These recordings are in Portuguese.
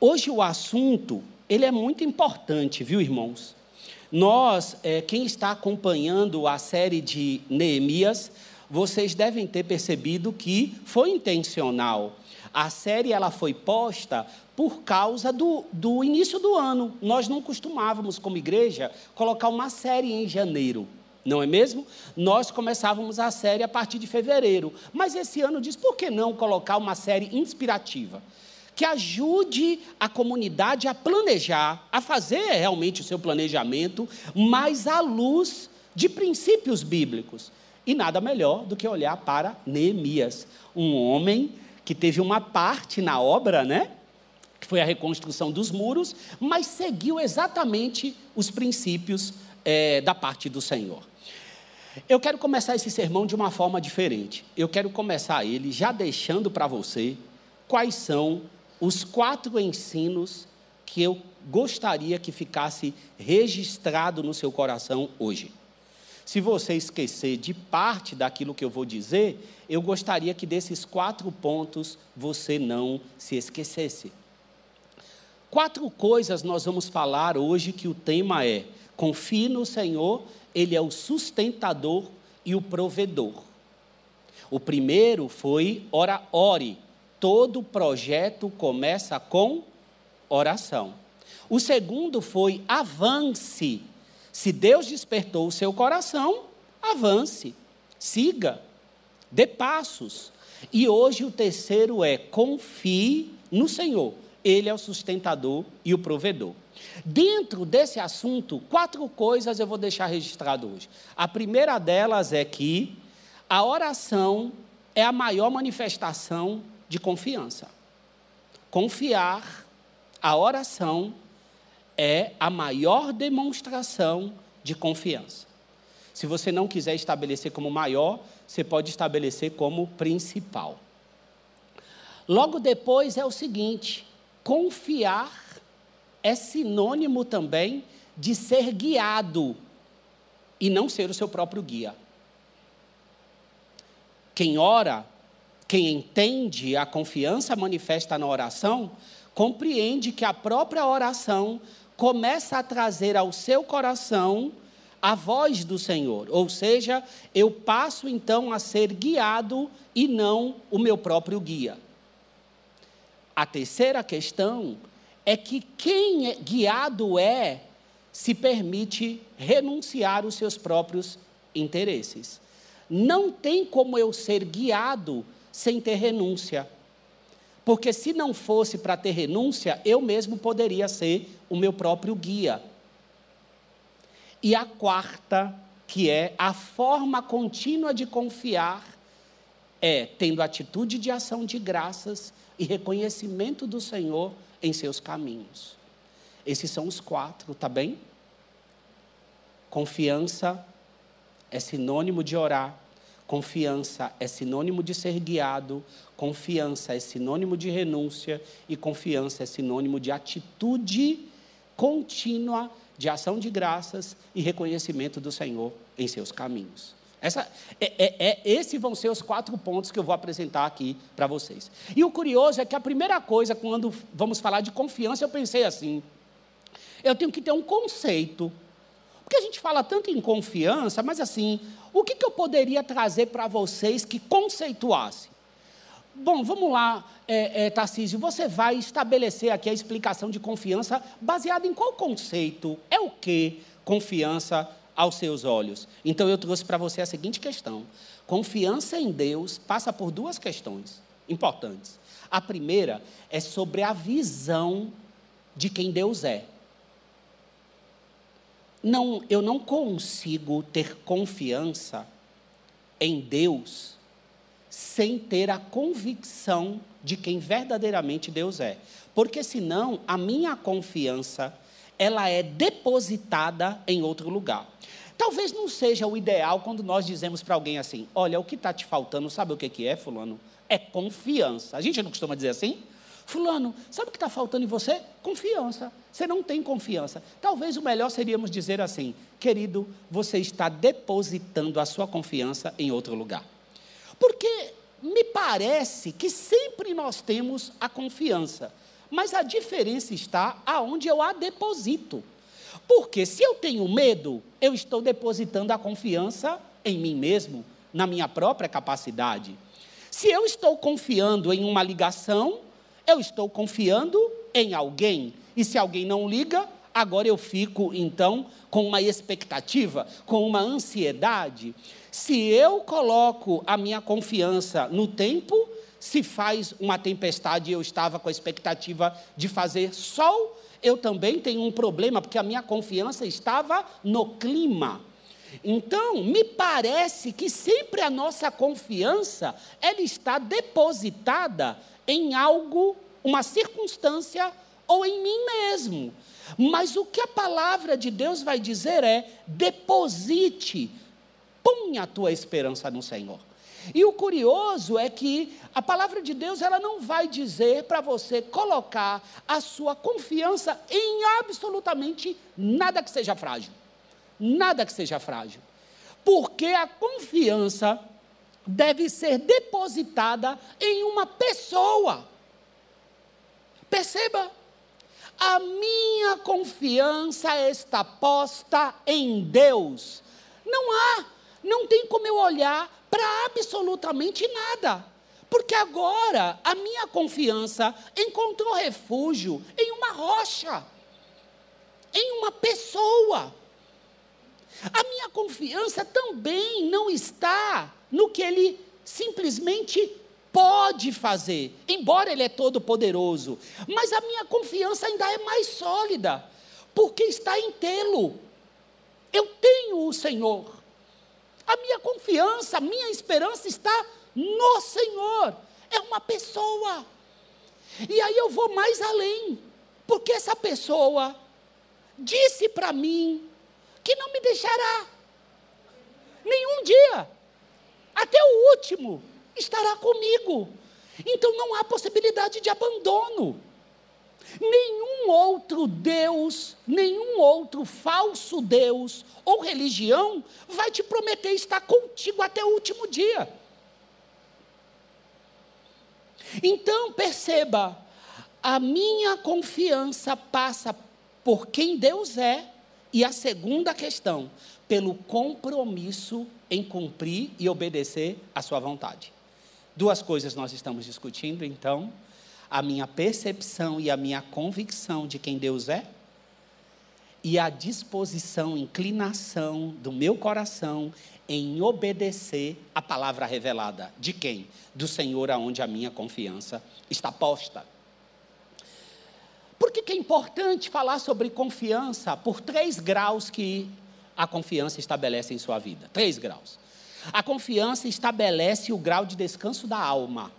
Hoje o assunto, ele é muito importante, viu, irmãos? Nós, é, quem está acompanhando a série de Neemias, vocês devem ter percebido que foi intencional. A série ela foi posta por causa do, do início do ano. Nós não costumávamos, como igreja, colocar uma série em janeiro. Não é mesmo? Nós começávamos a série a partir de fevereiro. Mas esse ano diz: por que não colocar uma série inspirativa? Que ajude a comunidade a planejar, a fazer realmente o seu planejamento, mas à luz de princípios bíblicos. E nada melhor do que olhar para Neemias, um homem que teve uma parte na obra, né? Que foi a reconstrução dos muros, mas seguiu exatamente os princípios é, da parte do Senhor. Eu quero começar esse sermão de uma forma diferente. Eu quero começar ele já deixando para você quais são os quatro ensinos que eu gostaria que ficasse registrado no seu coração hoje. Se você esquecer de parte daquilo que eu vou dizer, eu gostaria que desses quatro pontos você não se esquecesse. Quatro coisas nós vamos falar hoje que o tema é: confie no Senhor, Ele é o sustentador e o provedor. O primeiro foi ora, ore. Todo projeto começa com oração. O segundo foi avance. Se Deus despertou o seu coração, avance, siga, dê passos. E hoje o terceiro é confie no Senhor. Ele é o sustentador e o provedor. Dentro desse assunto, quatro coisas eu vou deixar registrado hoje. A primeira delas é que a oração é a maior manifestação de confiança. Confiar, a oração é a maior demonstração de confiança. Se você não quiser estabelecer como maior, você pode estabelecer como principal. Logo depois é o seguinte: confiar é sinônimo também de ser guiado e não ser o seu próprio guia. Quem ora, quem entende a confiança manifesta na oração, compreende que a própria oração começa a trazer ao seu coração a voz do Senhor. Ou seja, eu passo então a ser guiado e não o meu próprio guia. A terceira questão é que quem é guiado é se permite renunciar os seus próprios interesses. Não tem como eu ser guiado sem ter renúncia. Porque se não fosse para ter renúncia, eu mesmo poderia ser o meu próprio guia. E a quarta, que é a forma contínua de confiar, é tendo atitude de ação de graças e reconhecimento do Senhor em seus caminhos. Esses são os quatro, tá bem? Confiança é sinônimo de orar, Confiança é sinônimo de ser guiado, confiança é sinônimo de renúncia e confiança é sinônimo de atitude contínua de ação de graças e reconhecimento do Senhor em seus caminhos. Essa, é, é, é, esses vão ser os quatro pontos que eu vou apresentar aqui para vocês. E o curioso é que a primeira coisa, quando vamos falar de confiança, eu pensei assim: eu tenho que ter um conceito porque a gente fala tanto em confiança, mas assim, o que, que eu poderia trazer para vocês que conceituasse? Bom, vamos lá, é, é, Tarcísio, você vai estabelecer aqui a explicação de confiança baseada em qual conceito? É o que confiança aos seus olhos? Então eu trouxe para você a seguinte questão: confiança em Deus passa por duas questões importantes. A primeira é sobre a visão de quem Deus é não, eu não consigo ter confiança em Deus sem ter a convicção de quem verdadeiramente Deus é. Porque senão a minha confiança ela é depositada em outro lugar. Talvez não seja o ideal quando nós dizemos para alguém assim: olha, o que está te faltando, sabe o que, que é, Fulano? É confiança. A gente não costuma dizer assim? Fulano, sabe o que está faltando em você? Confiança. Você não tem confiança. Talvez o melhor seríamos dizer assim: querido, você está depositando a sua confiança em outro lugar. Porque me parece que sempre nós temos a confiança, mas a diferença está aonde eu a deposito. Porque se eu tenho medo, eu estou depositando a confiança em mim mesmo, na minha própria capacidade. Se eu estou confiando em uma ligação, eu estou confiando em alguém. E se alguém não liga, agora eu fico então com uma expectativa, com uma ansiedade. Se eu coloco a minha confiança no tempo, se faz uma tempestade e eu estava com a expectativa de fazer sol, eu também tenho um problema, porque a minha confiança estava no clima. Então, me parece que sempre a nossa confiança, ela está depositada em algo, uma circunstância ou em mim mesmo. Mas o que a palavra de Deus vai dizer é: deposite, ponha a tua esperança no Senhor. E o curioso é que a palavra de Deus ela não vai dizer para você colocar a sua confiança em absolutamente nada que seja frágil. Nada que seja frágil. Porque a confiança deve ser depositada em uma pessoa. Perceba, a minha confiança está posta em Deus. Não há, não tem como eu olhar para absolutamente nada. Porque agora a minha confiança encontrou refúgio em uma rocha, em uma pessoa. A minha confiança também não está no que ele simplesmente pode fazer, embora ele é todo poderoso, mas a minha confiança ainda é mais sólida, porque está em tê-lo. Eu tenho o Senhor. A minha confiança, a minha esperança está no Senhor. É uma pessoa. E aí eu vou mais além, porque essa pessoa disse para mim que não me deixará nenhum dia, até o último, estará comigo. Então não há possibilidade de abandono. Nenhum outro Deus, nenhum outro falso Deus ou religião vai te prometer estar contigo até o último dia. Então perceba, a minha confiança passa por quem Deus é, e a segunda questão, pelo compromisso em cumprir e obedecer a sua vontade. Duas coisas nós estamos discutindo, então, a minha percepção e a minha convicção de quem Deus é, e a disposição, inclinação do meu coração em obedecer a palavra revelada. De quem? Do Senhor, aonde a minha confiança está posta. Por que, que é importante falar sobre confiança? Por três graus que a confiança estabelece em sua vida. Três graus. A confiança estabelece o grau de descanso da alma.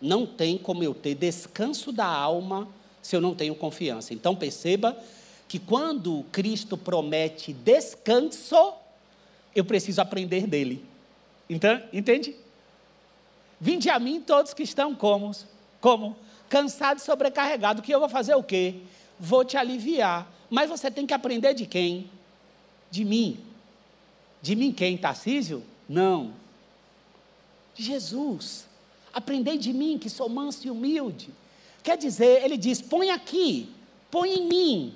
Não tem como eu ter descanso da alma se eu não tenho confiança. Então perceba que quando Cristo promete descanso, eu preciso aprender dele. Então, entende? Vinde a mim todos que estão como? Como? Cansado e sobrecarregado. Que eu vou fazer o quê? Vou te aliviar. Mas você tem que aprender de quem? De mim. De mim quem? Tarcísio? Não. De Jesus. Aprendei de mim, que sou manso e humilde. Quer dizer, ele diz: põe aqui, põe em mim.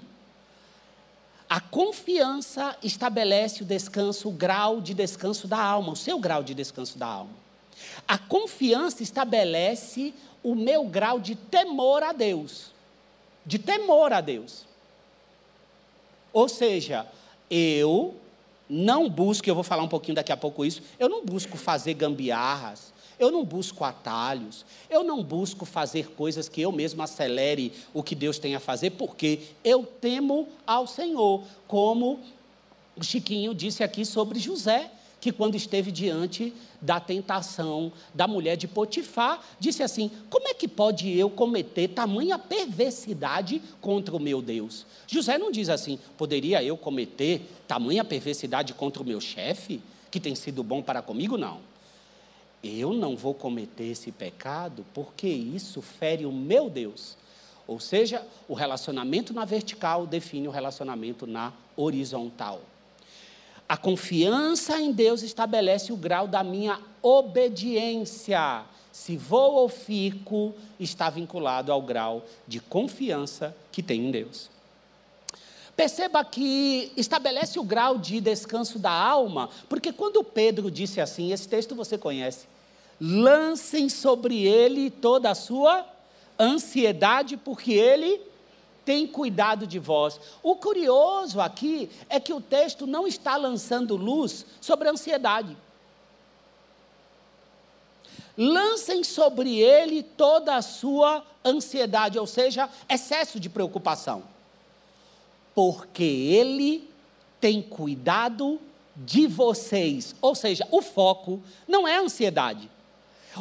A confiança estabelece o descanso, o grau de descanso da alma, o seu grau de descanso da alma. A confiança estabelece o meu grau de temor a Deus. De temor a Deus. Ou seja, eu não busco, eu vou falar um pouquinho daqui a pouco isso, eu não busco fazer gambiarras, eu não busco atalhos, eu não busco fazer coisas que eu mesmo acelere o que Deus tem a fazer, porque eu temo ao Senhor, como Chiquinho disse aqui sobre José, que quando esteve diante da tentação da mulher de Potifar, disse assim: Como é que pode eu cometer tamanha perversidade contra o meu Deus? José não diz assim: Poderia eu cometer tamanha perversidade contra o meu chefe, que tem sido bom para comigo? Não eu não vou cometer esse pecado porque isso fere o meu Deus. Ou seja, o relacionamento na vertical define o relacionamento na horizontal. A confiança em Deus estabelece o grau da minha obediência. se vou ou fico, está vinculado ao grau de confiança que tem em Deus. Perceba que estabelece o grau de descanso da alma, porque quando Pedro disse assim, esse texto você conhece, lancem sobre ele toda a sua ansiedade, porque ele tem cuidado de vós. O curioso aqui é que o texto não está lançando luz sobre a ansiedade. Lancem sobre ele toda a sua ansiedade, ou seja, excesso de preocupação porque Ele tem cuidado de vocês. Ou seja, o foco não é a ansiedade.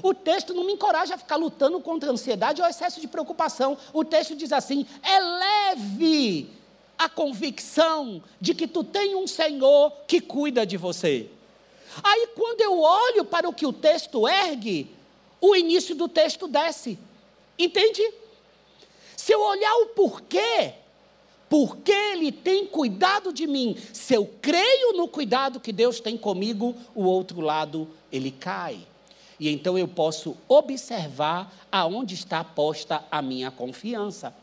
O texto não me encoraja a ficar lutando contra a ansiedade ou excesso de preocupação. O texto diz assim: é leve a convicção de que tu tem um Senhor que cuida de você. Aí, quando eu olho para o que o texto ergue, o início do texto desce. Entende? Se eu olhar o porquê, porque Ele tem cuidado de mim. Se eu creio no cuidado que Deus tem comigo, o outro lado ele cai. E então eu posso observar aonde está posta a minha confiança.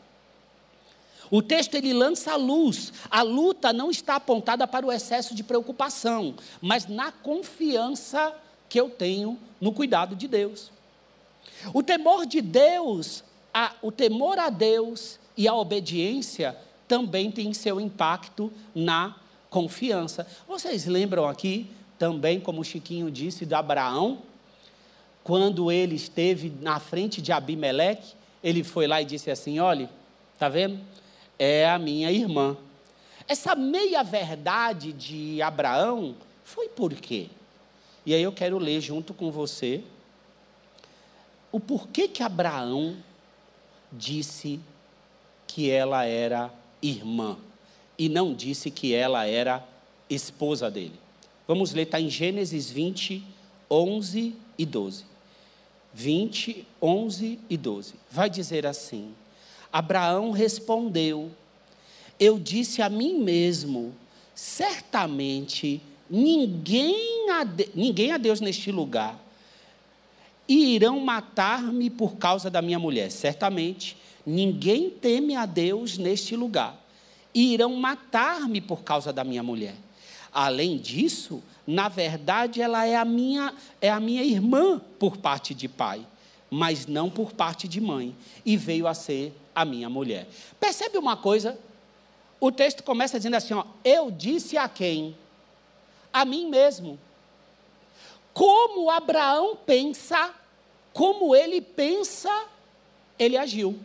O texto ele lança a luz. A luta não está apontada para o excesso de preocupação, mas na confiança que eu tenho no cuidado de Deus. O temor de Deus, a, o temor a Deus e a obediência também tem seu impacto na confiança. Vocês lembram aqui também, como o Chiquinho disse, de Abraão, quando ele esteve na frente de Abimeleque, ele foi lá e disse assim: Olha, tá vendo? É a minha irmã. Essa meia-verdade de Abraão foi por quê? E aí eu quero ler junto com você o porquê que Abraão disse que ela era irmã e não disse que ela era esposa dele. Vamos ler, está em Gênesis 20, 11 e 12. 20, 11 e 12. Vai dizer assim: Abraão respondeu: Eu disse a mim mesmo, certamente ninguém a, de, ninguém a Deus neste lugar, e irão matar-me por causa da minha mulher. Certamente Ninguém teme a Deus neste lugar. E irão matar-me por causa da minha mulher. Além disso, na verdade, ela é a minha, é a minha irmã por parte de pai, mas não por parte de mãe, e veio a ser a minha mulher. Percebe uma coisa? O texto começa dizendo assim: ó, eu disse a quem? A mim mesmo. Como Abraão pensa, como ele pensa, ele agiu.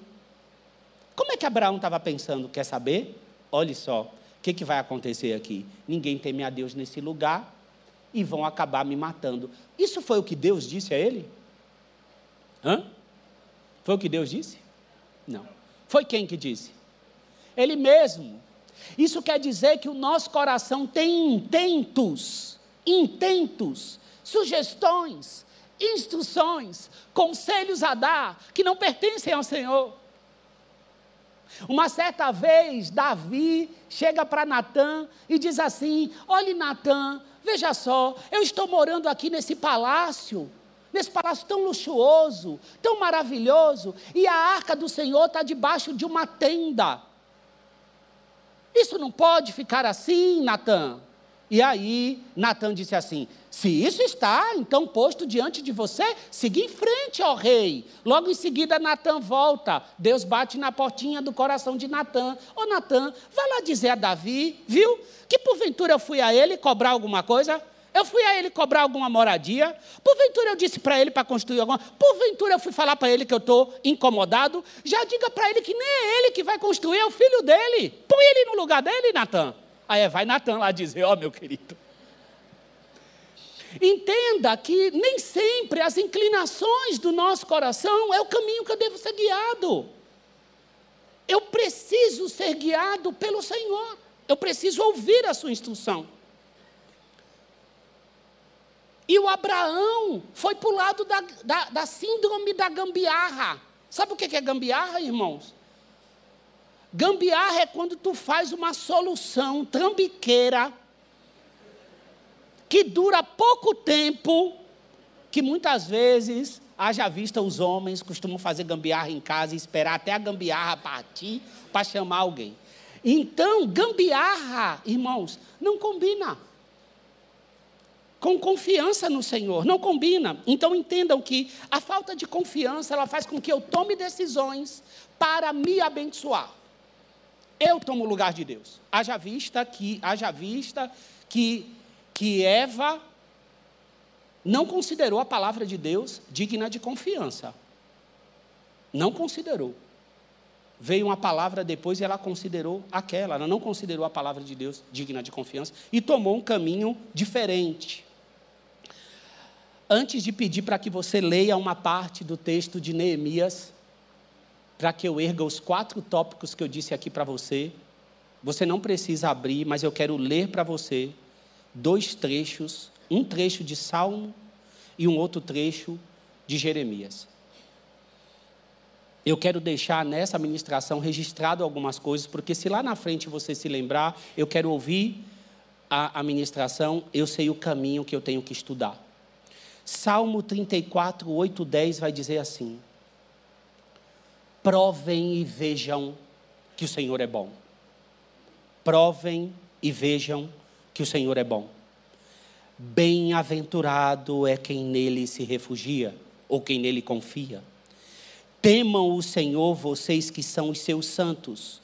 Como é que Abraão estava pensando? Quer saber? Olhe só, o que, que vai acontecer aqui? Ninguém teme a Deus nesse lugar e vão acabar me matando. Isso foi o que Deus disse a ele? Hã? Foi o que Deus disse? Não. Foi quem que disse? Ele mesmo. Isso quer dizer que o nosso coração tem intentos, intentos, sugestões, instruções, conselhos a dar que não pertencem ao Senhor. Uma certa vez, Davi chega para Natã e diz assim: Olhe, Natã, veja só, eu estou morando aqui nesse palácio, nesse palácio tão luxuoso, tão maravilhoso, e a arca do Senhor está debaixo de uma tenda. Isso não pode ficar assim, Natã. E aí, Natan disse assim: Se isso está então posto diante de você, siga em frente, ó rei. Logo em seguida, Natan volta. Deus bate na portinha do coração de Natan. Ô Natan, vai lá dizer a Davi, viu? Que porventura eu fui a ele cobrar alguma coisa? Eu fui a ele cobrar alguma moradia? Porventura eu disse para ele para construir alguma? Porventura eu fui falar para ele que eu estou incomodado? Já diga para ele que nem é ele que vai construir, é o filho dele. Põe ele no lugar dele, Natan. Aí vai Natan lá dizer: Ó, oh, meu querido. Entenda que nem sempre as inclinações do nosso coração é o caminho que eu devo ser guiado. Eu preciso ser guiado pelo Senhor. Eu preciso ouvir a sua instrução. E o Abraão foi para o lado da, da, da, síndrome da gambiarra. Sabe o que é gambiarra, irmãos? Gambiarra é quando tu faz uma solução trambiqueira que dura pouco tempo, que muitas vezes Haja vista os homens costumam fazer gambiarra em casa e esperar até a gambiarra partir para chamar alguém. Então, gambiarra, irmãos, não combina. Com confiança no Senhor, não combina. Então entendam que a falta de confiança, ela faz com que eu tome decisões para me abençoar. Eu tomo o lugar de Deus. Haja vista que, haja vista que, que Eva não considerou a palavra de Deus digna de confiança. Não considerou. Veio uma palavra depois e ela considerou aquela. Ela não considerou a palavra de Deus digna de confiança e tomou um caminho diferente. Antes de pedir para que você leia uma parte do texto de Neemias, para que eu erga os quatro tópicos que eu disse aqui para você, você não precisa abrir, mas eu quero ler para você dois trechos, um trecho de Salmo e um outro trecho de Jeremias. Eu quero deixar nessa ministração registrado algumas coisas, porque se lá na frente você se lembrar, eu quero ouvir a, a ministração, eu sei o caminho que eu tenho que estudar. Salmo 34, 8, 10 vai dizer assim: Provem e vejam que o Senhor é bom. Provem e vejam que o Senhor é bom. Bem-aventurado é quem nele se refugia, ou quem nele confia. Temam o Senhor, vocês que são os seus santos,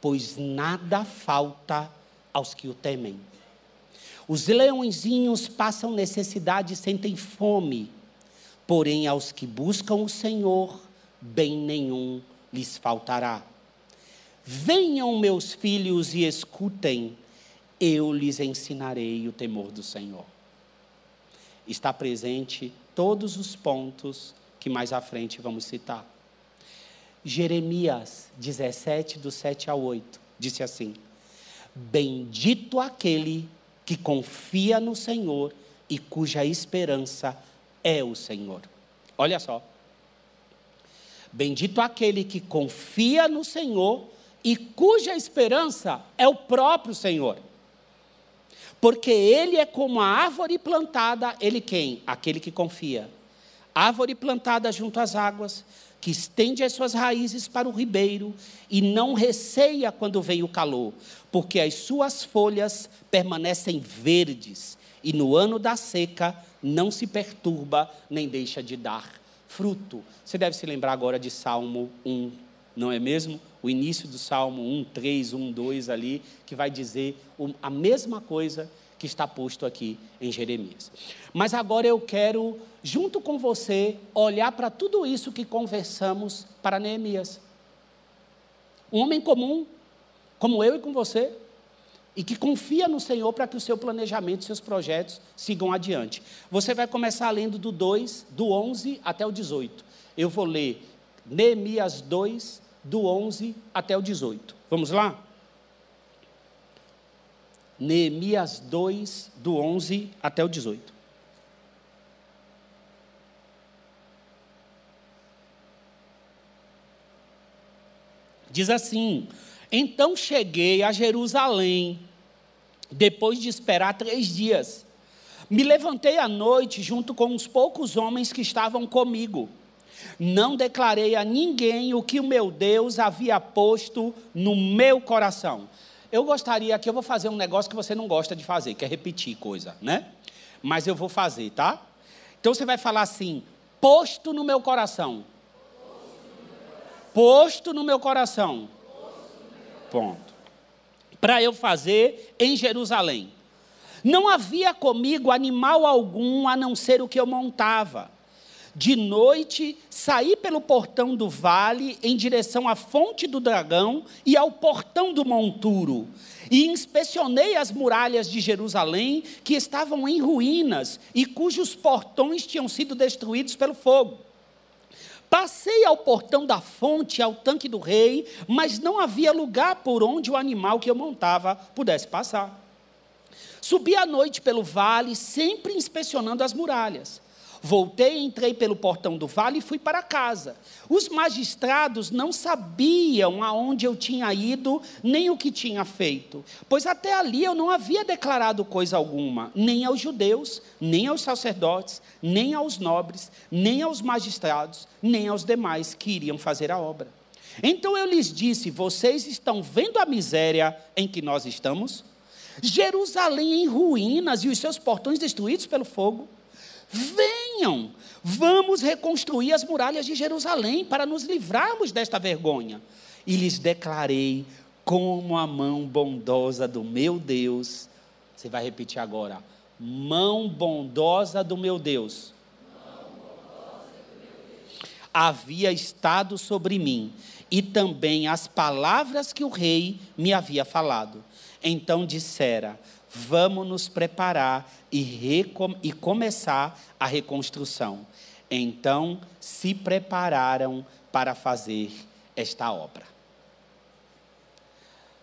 pois nada falta aos que o temem. Os leõezinhos passam necessidade e sentem fome, porém aos que buscam o Senhor, bem nenhum lhes faltará. Venham, meus filhos, e escutem, eu lhes ensinarei o temor do Senhor. Está presente todos os pontos que mais à frente vamos citar. Jeremias 17, do 7 ao 8, disse assim: Bendito aquele que confia no Senhor e cuja esperança é o Senhor. Olha só. Bendito aquele que confia no Senhor e cuja esperança é o próprio Senhor. Porque ele é como a árvore plantada, ele quem? Aquele que confia árvore plantada junto às águas, que estende as suas raízes para o ribeiro e não receia quando vem o calor, porque as suas folhas permanecem verdes e no ano da seca não se perturba nem deixa de dar fruto. Você deve se lembrar agora de Salmo 1, não é mesmo? O início do Salmo 1, 3, 1, 2 ali, que vai dizer a mesma coisa que está posto aqui em Jeremias. Mas agora eu quero, junto com você, olhar para tudo isso que conversamos para Neemias. Um homem comum, como eu e com você, e que confia no Senhor para que o seu planejamento, seus projetos sigam adiante. Você vai começar lendo do 2, do 11 até o 18. Eu vou ler Neemias 2, do 11 até o 18. Vamos lá? Neemias 2, do 11 até o 18. Diz assim: Então cheguei a Jerusalém, depois de esperar três dias. Me levantei à noite junto com uns poucos homens que estavam comigo. Não declarei a ninguém o que o meu Deus havia posto no meu coração. Eu gostaria que eu vou fazer um negócio que você não gosta de fazer, que é repetir coisa, né? Mas eu vou fazer, tá? Então você vai falar assim: posto no meu coração. Posto no meu coração. Ponto. Para eu fazer em Jerusalém. Não havia comigo animal algum a não ser o que eu montava de noite, saí pelo portão do vale em direção à fonte do dragão e ao portão do monturo. E inspecionei as muralhas de Jerusalém, que estavam em ruínas e cujos portões tinham sido destruídos pelo fogo. Passei ao portão da fonte, ao tanque do rei, mas não havia lugar por onde o animal que eu montava pudesse passar. Subi à noite pelo vale, sempre inspecionando as muralhas. Voltei, entrei pelo portão do vale e fui para casa. Os magistrados não sabiam aonde eu tinha ido, nem o que tinha feito, pois até ali eu não havia declarado coisa alguma, nem aos judeus, nem aos sacerdotes, nem aos nobres, nem aos magistrados, nem aos demais que iriam fazer a obra. Então eu lhes disse: Vocês estão vendo a miséria em que nós estamos? Jerusalém em ruínas e os seus portões destruídos pelo fogo. Venham, vamos reconstruir as muralhas de Jerusalém para nos livrarmos desta vergonha. E lhes declarei como a mão bondosa do meu Deus. Você vai repetir agora. Mão bondosa do meu Deus. Havia estado sobre mim, e também as palavras que o rei me havia falado. Então dissera: Vamos nos preparar e, e começar a reconstrução. Então se prepararam para fazer esta obra.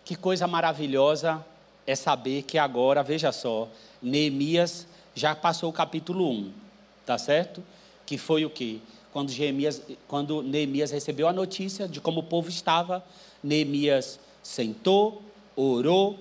Que coisa maravilhosa é saber que agora, veja só, Neemias já passou o capítulo 1, tá certo? Que foi o quê? Quando, Jeremias, quando Neemias recebeu a notícia de como o povo estava, Neemias sentou, orou,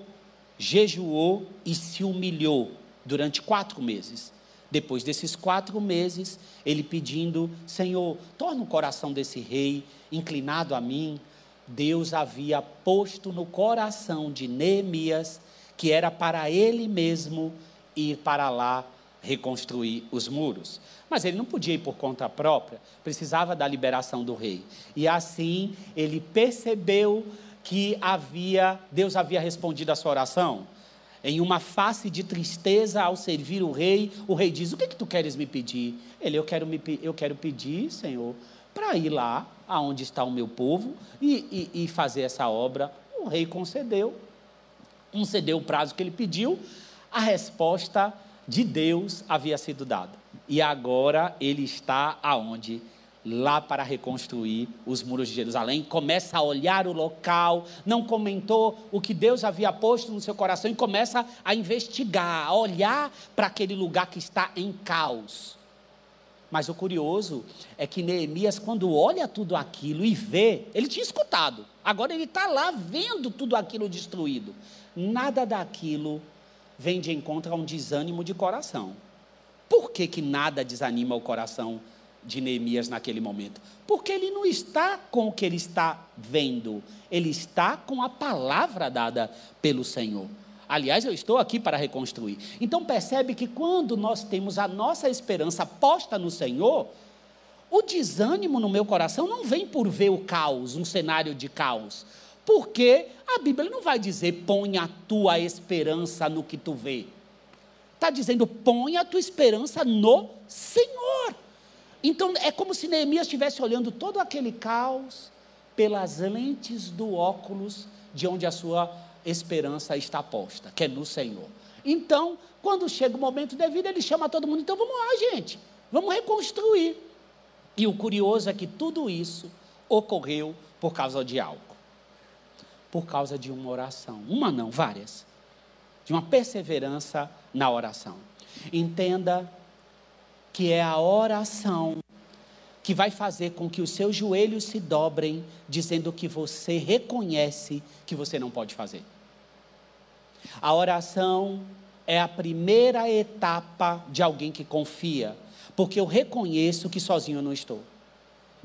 jejuou e se humilhou durante quatro meses. Depois desses quatro meses, ele pedindo: Senhor, torna o coração desse rei inclinado a mim. Deus havia posto no coração de Neemias que era para ele mesmo ir para lá reconstruir os muros. Mas ele não podia ir por conta própria, precisava da liberação do rei. E assim ele percebeu que havia, Deus havia respondido a sua oração. Em uma face de tristeza ao servir o rei, o rei diz: O que, é que tu queres me pedir? Ele, eu quero, me, eu quero pedir, Senhor, para ir lá aonde está o meu povo e, e, e fazer essa obra. O rei concedeu, concedeu o prazo que ele pediu, a resposta de Deus havia sido dada. E agora ele está aonde? Lá para reconstruir os muros de Jerusalém, começa a olhar o local, não comentou o que Deus havia posto no seu coração e começa a investigar, a olhar para aquele lugar que está em caos. Mas o curioso é que Neemias, quando olha tudo aquilo e vê, ele tinha escutado, agora ele está lá vendo tudo aquilo destruído. Nada daquilo vem de encontro a um desânimo de coração. Por que, que nada desanima o coração de Neemias naquele momento? Porque ele não está com o que ele está vendo, ele está com a palavra dada pelo Senhor. Aliás, eu estou aqui para reconstruir. Então percebe que quando nós temos a nossa esperança posta no Senhor, o desânimo no meu coração não vem por ver o caos, um cenário de caos. Porque a Bíblia não vai dizer põe a tua esperança no que tu vê. Está dizendo põe a tua esperança no Senhor. Então é como se Neemias estivesse olhando todo aquele caos pelas lentes do óculos de onde a sua esperança está posta, que é no Senhor. Então, quando chega o momento devido, ele chama todo mundo, então vamos lá, gente, vamos reconstruir. E o curioso é que tudo isso ocorreu por causa de algo. Por causa de uma oração. Uma não, várias. De uma perseverança na oração. Entenda que é a oração que vai fazer com que os seus joelhos se dobrem, dizendo que você reconhece que você não pode fazer. A oração é a primeira etapa de alguém que confia, porque eu reconheço que sozinho eu não estou.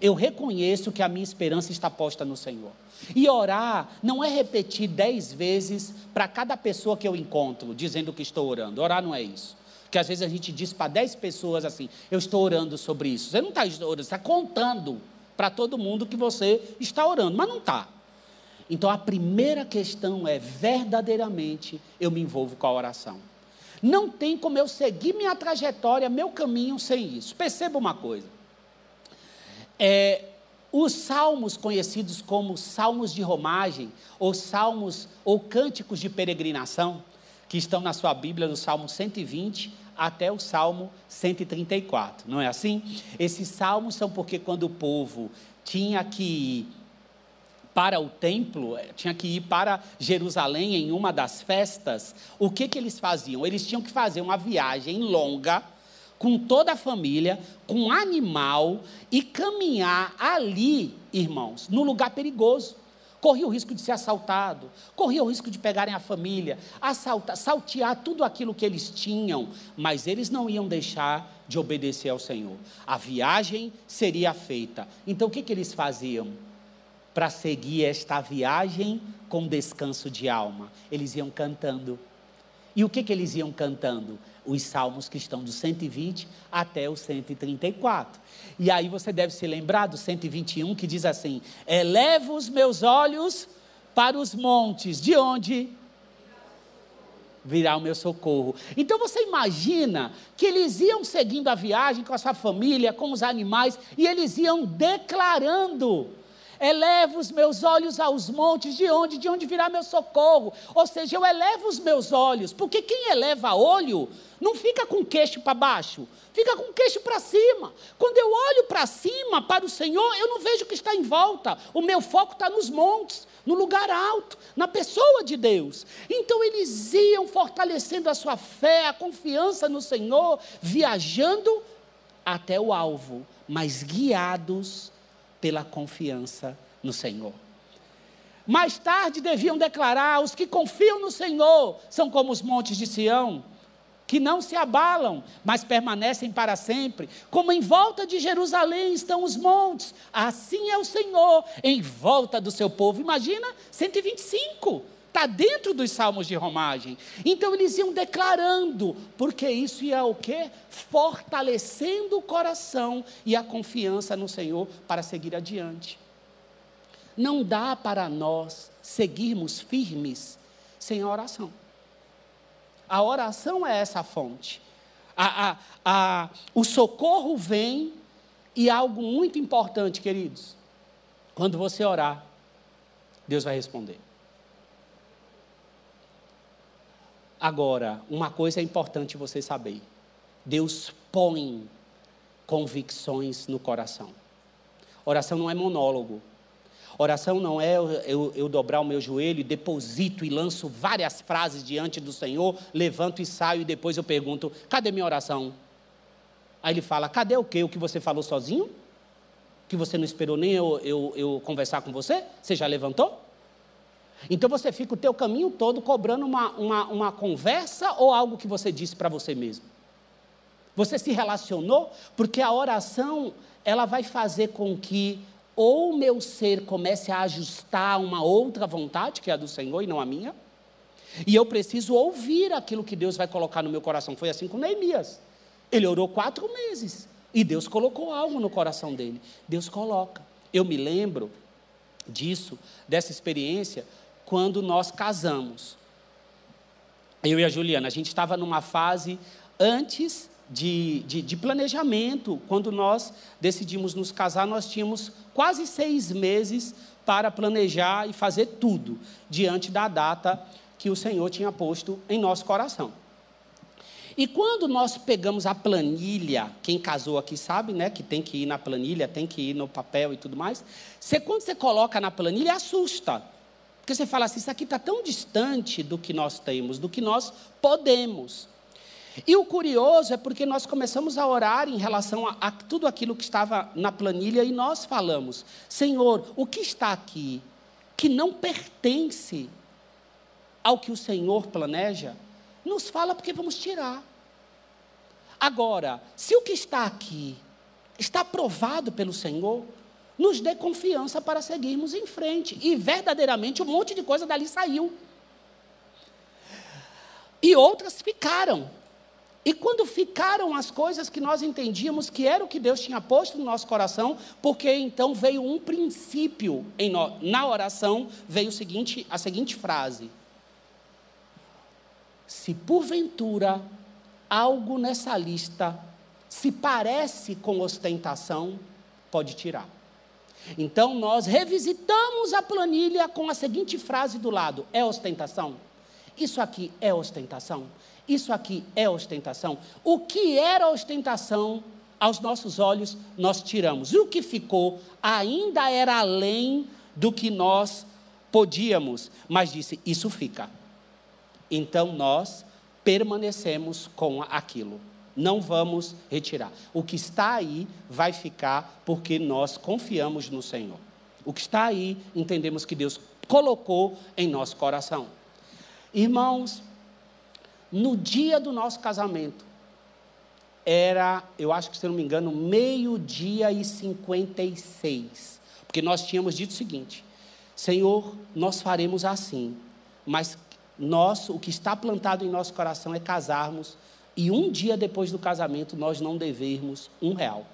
Eu reconheço que a minha esperança está posta no Senhor. E orar não é repetir dez vezes para cada pessoa que eu encontro, dizendo que estou orando. Orar não é isso. Porque às vezes a gente diz para 10 pessoas assim: eu estou orando sobre isso. Você não está orando, está contando para todo mundo que você está orando, mas não está. Então a primeira questão é: verdadeiramente eu me envolvo com a oração. Não tem como eu seguir minha trajetória, meu caminho sem isso. Perceba uma coisa. É, os salmos conhecidos como salmos de romagem, ou salmos ou cânticos de peregrinação, que estão na sua Bíblia, do Salmo 120 até o Salmo 134, não é assim? Esses salmos são porque quando o povo tinha que ir para o templo, eh, tinha que ir para Jerusalém em uma das festas, o que, que eles faziam? Eles tinham que fazer uma viagem longa, com toda a família, com animal e caminhar ali, irmãos, no lugar perigoso. Corria o risco de ser assaltado, corria o risco de pegarem a família, assaltar, saltear tudo aquilo que eles tinham, mas eles não iam deixar de obedecer ao Senhor. A viagem seria feita. Então o que, que eles faziam? Para seguir esta viagem com descanso de alma, eles iam cantando. E o que, que eles iam cantando? Os salmos que estão do 120 até o 134. E aí você deve se lembrar do 121 que diz assim: Elevo os meus olhos para os montes, de onde virá o meu socorro. Então você imagina que eles iam seguindo a viagem com a sua família, com os animais, e eles iam declarando Elevo os meus olhos aos montes, de onde? De onde virá meu socorro? Ou seja, eu elevo os meus olhos, porque quem eleva olho não fica com queixo para baixo, fica com queixo para cima. Quando eu olho para cima, para o Senhor, eu não vejo o que está em volta. O meu foco está nos montes, no lugar alto, na pessoa de Deus. Então eles iam fortalecendo a sua fé, a confiança no Senhor, viajando até o alvo, mas guiados pela confiança no Senhor. Mais tarde deviam declarar: os que confiam no Senhor são como os montes de Sião, que não se abalam, mas permanecem para sempre. Como em volta de Jerusalém estão os montes, assim é o Senhor em volta do seu povo. Imagina 125 está dentro dos salmos de romagem. Então eles iam declarando, porque isso ia o quê? Fortalecendo o coração e a confiança no Senhor para seguir adiante. Não dá para nós seguirmos firmes sem a oração. A oração é essa fonte. A, a, a, o socorro vem e algo muito importante, queridos. Quando você orar, Deus vai responder. Agora, uma coisa é importante você saber: Deus põe convicções no coração. Oração não é monólogo. Oração não é eu, eu, dobrar o meu joelho, deposito e lanço várias frases diante do Senhor, levanto e saio e depois eu pergunto: cadê minha oração? Aí ele fala: cadê o quê? O que você falou sozinho? Que você não esperou nem eu, eu conversar com você? Você já levantou? Então você fica o teu caminho todo cobrando uma, uma, uma conversa ou algo que você disse para você mesmo. Você se relacionou porque a oração ela vai fazer com que ou o meu ser comece a ajustar uma outra vontade, que é a do Senhor e não a minha, e eu preciso ouvir aquilo que Deus vai colocar no meu coração. Foi assim com Neemias. Ele orou quatro meses e Deus colocou algo no coração dele. Deus coloca. Eu me lembro disso, dessa experiência, quando nós casamos. Eu e a Juliana, a gente estava numa fase antes de, de, de, planejamento. Quando nós decidimos nos casar, nós tínhamos quase seis meses para planejar e fazer tudo diante da data que o Senhor tinha posto em nosso coração. E quando nós pegamos a planilha, quem casou aqui sabe, né, que tem que ir na planilha, tem que ir no papel e tudo mais. Você, quando você coloca na planilha, assusta. Porque você fala assim, isso aqui está tão distante do que nós temos, do que nós podemos. E o curioso é porque nós começamos a orar em relação a, a tudo aquilo que estava na planilha e nós falamos: Senhor, o que está aqui que não pertence ao que o Senhor planeja, nos fala porque vamos tirar. Agora, se o que está aqui está aprovado pelo Senhor, nos dê confiança para seguirmos em frente. E verdadeiramente um monte de coisa dali saiu. E outras ficaram. E quando ficaram as coisas que nós entendíamos que era o que Deus tinha posto no nosso coração, porque então veio um princípio no, na oração, veio o seguinte, a seguinte frase: Se porventura algo nessa lista se parece com ostentação, pode tirar. Então nós revisitamos a planilha com a seguinte frase do lado: é ostentação? Isso aqui é ostentação? Isso aqui é ostentação? O que era ostentação aos nossos olhos, nós tiramos. E o que ficou ainda era além do que nós podíamos, mas disse: isso fica. Então nós permanecemos com aquilo. Não vamos retirar. O que está aí vai ficar porque nós confiamos no Senhor. O que está aí, entendemos que Deus colocou em nosso coração. Irmãos, no dia do nosso casamento, era, eu acho que se não me engano, meio-dia e 56. Porque nós tínhamos dito o seguinte: Senhor, nós faremos assim, mas nós, o que está plantado em nosso coração é casarmos e um dia depois do casamento nós não devermos um real.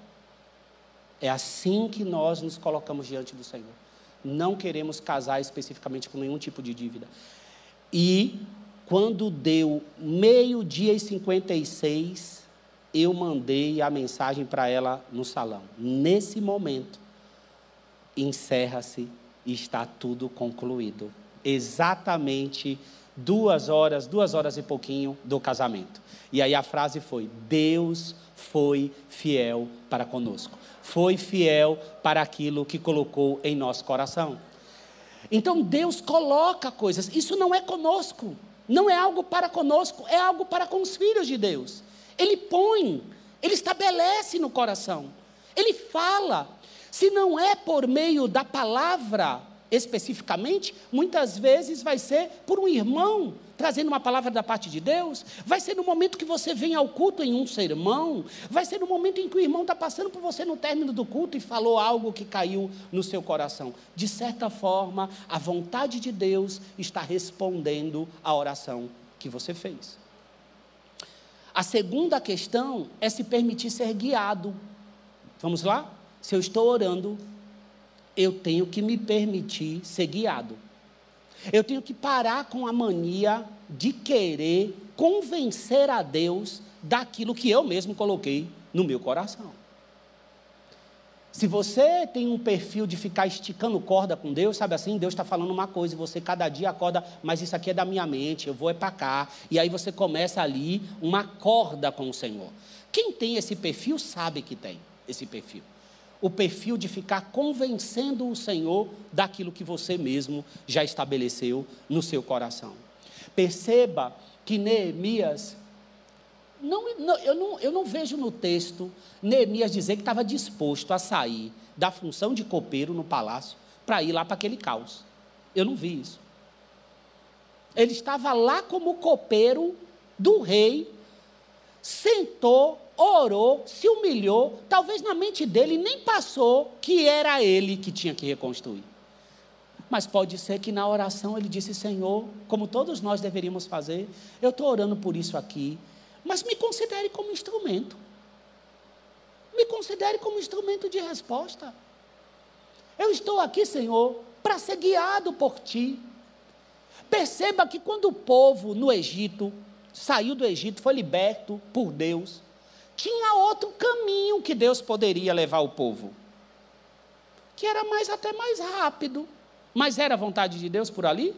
É assim que nós nos colocamos diante do Senhor. Não queremos casar especificamente com nenhum tipo de dívida. E quando deu meio-dia e 56, eu mandei a mensagem para ela no salão. Nesse momento, encerra-se e está tudo concluído. Exatamente duas horas, duas horas e pouquinho do casamento. E aí a frase foi: Deus foi fiel para conosco. Foi fiel para aquilo que colocou em nosso coração. Então Deus coloca coisas, isso não é conosco, não é algo para conosco, é algo para com os filhos de Deus. Ele põe, ele estabelece no coração, ele fala. Se não é por meio da palavra, especificamente, muitas vezes vai ser por um irmão trazendo uma palavra da parte de Deus, vai ser no momento que você vem ao culto em um sermão, vai ser no momento em que o irmão está passando por você no término do culto e falou algo que caiu no seu coração. De certa forma, a vontade de Deus está respondendo à oração que você fez. A segunda questão é se permitir ser guiado. Vamos lá? Se eu estou orando, eu tenho que me permitir ser guiado. Eu tenho que parar com a mania de querer convencer a Deus daquilo que eu mesmo coloquei no meu coração. Se você tem um perfil de ficar esticando corda com Deus, sabe assim, Deus está falando uma coisa e você cada dia acorda, mas isso aqui é da minha mente, eu vou é para cá. E aí você começa ali uma corda com o Senhor. Quem tem esse perfil sabe que tem esse perfil o perfil de ficar convencendo o Senhor daquilo que você mesmo já estabeleceu no seu coração. Perceba que Neemias, não, não, eu, não, eu não vejo no texto Neemias dizer que estava disposto a sair da função de copeiro no palácio para ir lá para aquele caos. Eu não vi isso. Ele estava lá como copeiro do rei, sentou orou, se humilhou, talvez na mente dele nem passou que era ele que tinha que reconstruir. Mas pode ser que na oração ele disse: Senhor, como todos nós deveríamos fazer, eu estou orando por isso aqui, mas me considere como instrumento. Me considere como instrumento de resposta. Eu estou aqui, Senhor, para ser guiado por ti. Perceba que quando o povo no Egito saiu do Egito, foi liberto por Deus, tinha outro caminho que Deus poderia levar o povo, que era mais até mais rápido. Mas era a vontade de Deus por ali?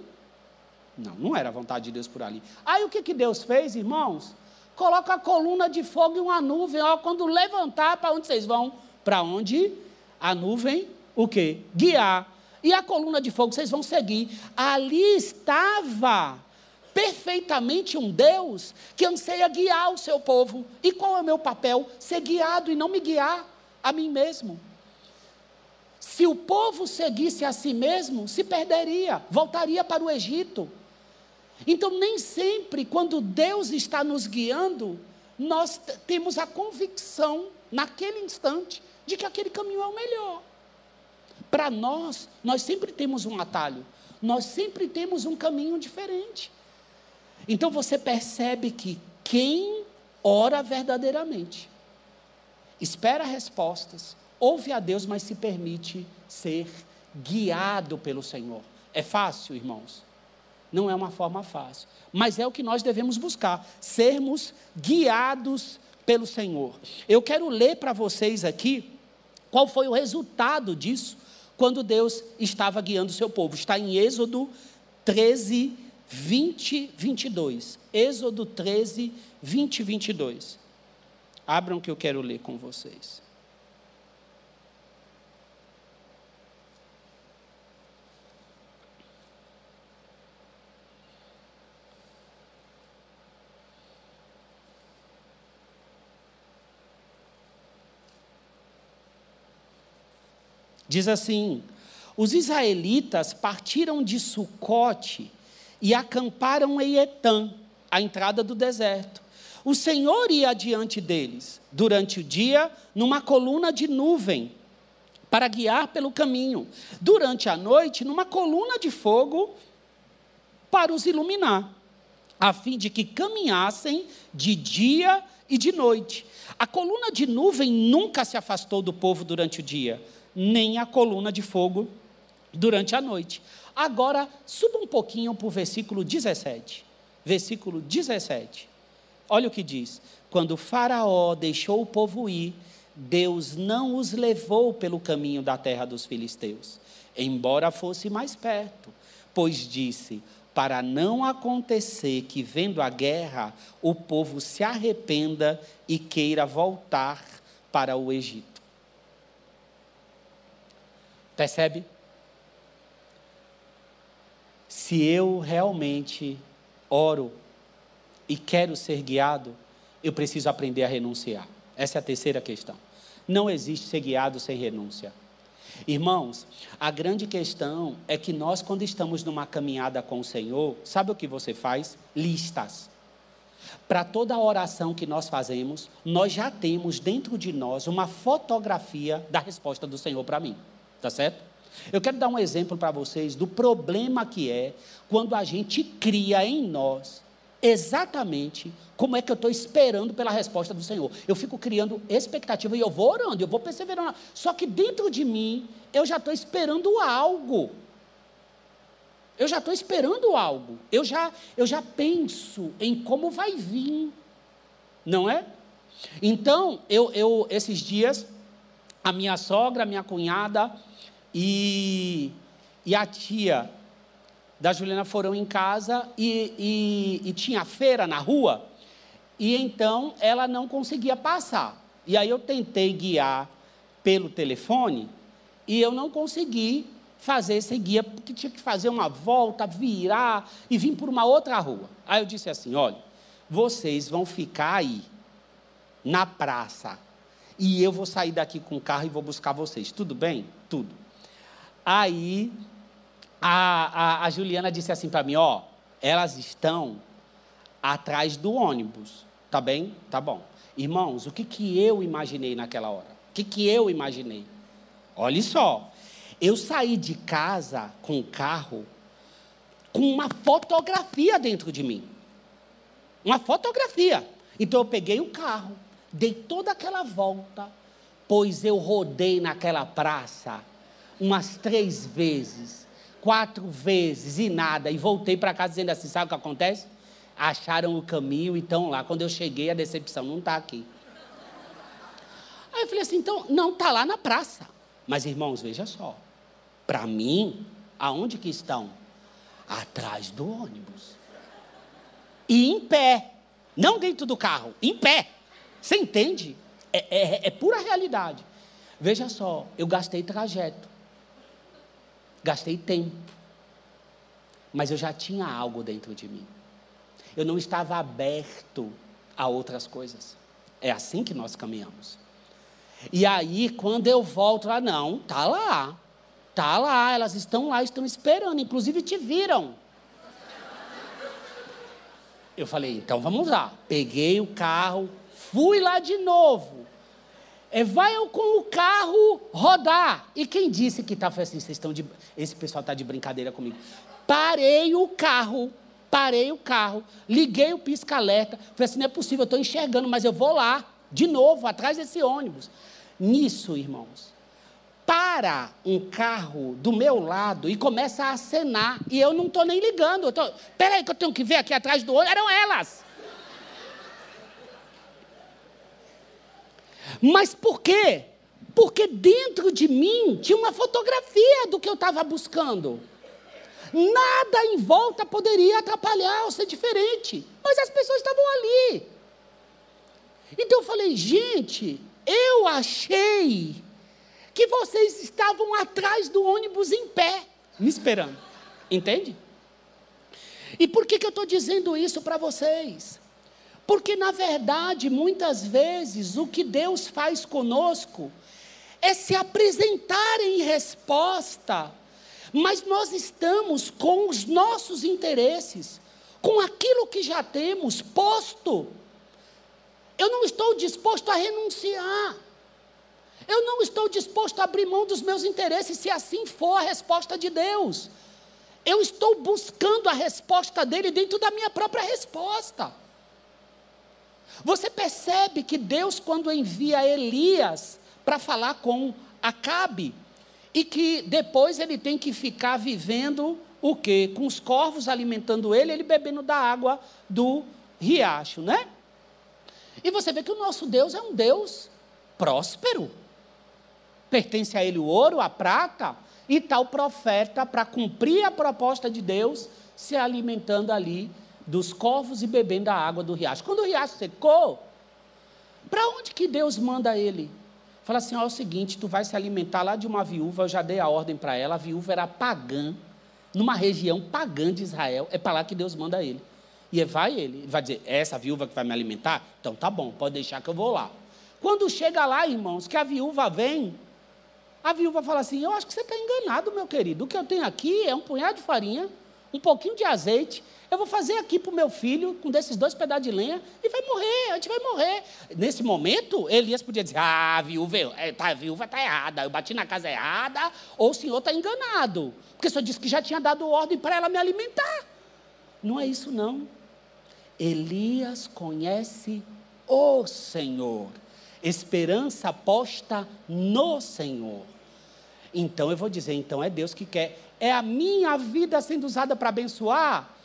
Não, não era a vontade de Deus por ali. Aí o que, que Deus fez, irmãos? Coloca a coluna de fogo e uma nuvem, ó, quando levantar, para onde vocês vão? Para onde a nuvem, o quê? Guiar. E a coluna de fogo vocês vão seguir. Ali estava perfeitamente um Deus que anseia guiar o seu povo. E qual é o meu papel? Ser guiado e não me guiar a mim mesmo. Se o povo seguisse a si mesmo, se perderia, voltaria para o Egito. Então, nem sempre, quando Deus está nos guiando, nós temos a convicção, naquele instante, de que aquele caminho é o melhor. Para nós, nós sempre temos um atalho, nós sempre temos um caminho diferente. Então você percebe que quem ora verdadeiramente, espera respostas, ouve a Deus, mas se permite ser guiado pelo Senhor. É fácil, irmãos? Não é uma forma fácil, mas é o que nós devemos buscar, sermos guiados pelo Senhor. Eu quero ler para vocês aqui qual foi o resultado disso quando Deus estava guiando o seu povo. Está em Êxodo 13, 20, 22. Êxodo 13, 20, 22. Abram que eu quero ler com vocês. Diz assim: Os israelitas partiram de Sucote e acamparam em Etã, a entrada do deserto. O Senhor ia adiante deles durante o dia numa coluna de nuvem para guiar pelo caminho, durante a noite numa coluna de fogo para os iluminar, a fim de que caminhassem de dia e de noite. A coluna de nuvem nunca se afastou do povo durante o dia, nem a coluna de fogo durante a noite. Agora, suba um pouquinho para o versículo 17. Versículo 17. Olha o que diz: Quando Faraó deixou o povo ir, Deus não os levou pelo caminho da terra dos filisteus, embora fosse mais perto, pois disse: para não acontecer que, vendo a guerra, o povo se arrependa e queira voltar para o Egito. Percebe? Se eu realmente oro e quero ser guiado, eu preciso aprender a renunciar. Essa é a terceira questão. Não existe ser guiado sem renúncia. Irmãos, a grande questão é que nós, quando estamos numa caminhada com o Senhor, sabe o que você faz? Listas. Para toda oração que nós fazemos, nós já temos dentro de nós uma fotografia da resposta do Senhor para mim. Tá certo? Eu quero dar um exemplo para vocês do problema que é quando a gente cria em nós exatamente como é que eu estou esperando pela resposta do Senhor. Eu fico criando expectativa e eu vou orando, eu vou perseverando. Só que dentro de mim, eu já estou esperando algo. Eu já estou esperando algo. Eu já, eu já penso em como vai vir. Não é? Então, eu, eu esses dias, a minha sogra, a minha cunhada e, e a tia da Juliana foram em casa e, e, e tinha feira na rua, e então ela não conseguia passar. E aí eu tentei guiar pelo telefone e eu não consegui fazer esse guia, porque tinha que fazer uma volta, virar e vir por uma outra rua. Aí eu disse assim: olha, vocês vão ficar aí, na praça, e eu vou sair daqui com o carro e vou buscar vocês. Tudo bem? Tudo. Aí a, a, a Juliana disse assim para mim: ó, elas estão atrás do ônibus. Tá bem? Tá bom. Irmãos, o que, que eu imaginei naquela hora? O que, que eu imaginei? Olhe só. Eu saí de casa com o carro com uma fotografia dentro de mim. Uma fotografia. Então eu peguei o carro, dei toda aquela volta, pois eu rodei naquela praça umas três vezes quatro vezes e nada, e voltei para casa dizendo assim: sabe o que acontece? Acharam o caminho e estão lá. Quando eu cheguei, a decepção não está aqui. Aí eu falei assim: então, não está lá na praça. Mas irmãos, veja só. Para mim, aonde que estão? Atrás do ônibus. E em pé. Não dentro do carro, em pé. Você entende? É, é, é pura realidade. Veja só, eu gastei trajeto. Gastei tempo. Mas eu já tinha algo dentro de mim. Eu não estava aberto a outras coisas. É assim que nós caminhamos. E aí, quando eu volto lá, não, tá lá. Tá lá, elas estão lá, estão esperando, inclusive te viram. Eu falei, então vamos lá. Peguei o carro, fui lá de novo. É, vai eu com o carro rodar. E quem disse que está assim, vocês estão de, esse pessoal está de brincadeira comigo. Parei o carro, parei o carro, liguei o pisca-alerta, falei assim, não é possível, eu estou enxergando, mas eu vou lá, de novo, atrás desse ônibus. Nisso, irmãos, para um carro do meu lado e começa a acenar, e eu não estou nem ligando. Espera Peraí que eu tenho que ver aqui atrás do ônibus, eram elas. Mas por quê? Porque dentro de mim tinha uma fotografia do que eu estava buscando. Nada em volta poderia atrapalhar ou ser diferente. Mas as pessoas estavam ali. Então eu falei, gente, eu achei que vocês estavam atrás do ônibus em pé, me esperando. Entende? E por que, que eu estou dizendo isso para vocês? Porque, na verdade, muitas vezes, o que Deus faz conosco é se apresentar em resposta, mas nós estamos com os nossos interesses, com aquilo que já temos posto. Eu não estou disposto a renunciar. Eu não estou disposto a abrir mão dos meus interesses, se assim for a resposta de Deus. Eu estou buscando a resposta dele dentro da minha própria resposta. Você percebe que Deus, quando envia Elias para falar com Acabe, e que depois ele tem que ficar vivendo o quê? Com os corvos alimentando ele, ele bebendo da água do riacho, né? E você vê que o nosso Deus é um Deus próspero. Pertence a ele o ouro, a prata, e tal profeta, para cumprir a proposta de Deus, se alimentando ali dos corvos e bebendo da água do riacho. Quando o riacho secou, para onde que Deus manda ele? Fala assim: ó, é o seguinte, tu vai se alimentar lá de uma viúva, eu já dei a ordem para ela, a viúva era pagã, numa região pagã de Israel, é para lá que Deus manda ele. E vai ele, vai dizer: é essa viúva que vai me alimentar? Então tá bom, pode deixar que eu vou lá. Quando chega lá, irmãos, que a viúva vem, a viúva fala assim: Eu acho que você está enganado, meu querido. O que eu tenho aqui é um punhado de farinha, um pouquinho de azeite. Eu vou fazer aqui para o meu filho, com desses dois pedaços de lenha, e vai morrer, a gente vai morrer. Nesse momento, Elias podia dizer: Ah, viúva, é, tá, a viúva está errada, eu bati na casa errada, ou o senhor está enganado. Porque o senhor disse que já tinha dado ordem para ela me alimentar. Não é isso, não. Elias conhece o Senhor, esperança posta no Senhor. Então eu vou dizer, então é Deus que quer. É a minha vida sendo usada para abençoar?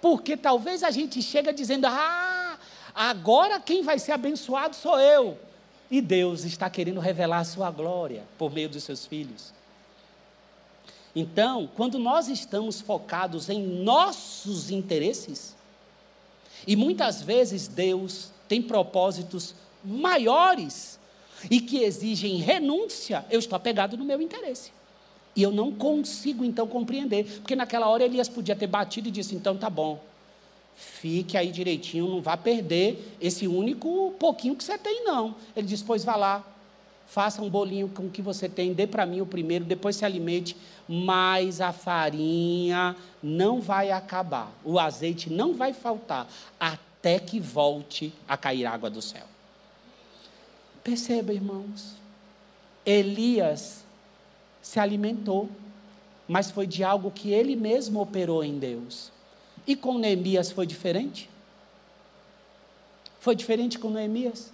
Porque talvez a gente chega dizendo: "Ah, agora quem vai ser abençoado sou eu". E Deus está querendo revelar a sua glória por meio dos seus filhos. Então, quando nós estamos focados em nossos interesses, e muitas vezes Deus tem propósitos maiores e que exigem renúncia, eu estou apegado no meu interesse. E eu não consigo então compreender, porque naquela hora Elias podia ter batido e disse: então tá bom, fique aí direitinho, não vá perder esse único pouquinho que você tem, não. Ele disse: pois vá lá, faça um bolinho com o que você tem, dê para mim o primeiro, depois se alimente, mas a farinha não vai acabar, o azeite não vai faltar, até que volte a cair água do céu. Perceba, irmãos, Elias se alimentou, mas foi de algo que ele mesmo operou em Deus. E com Neemias foi diferente? Foi diferente com Neemias?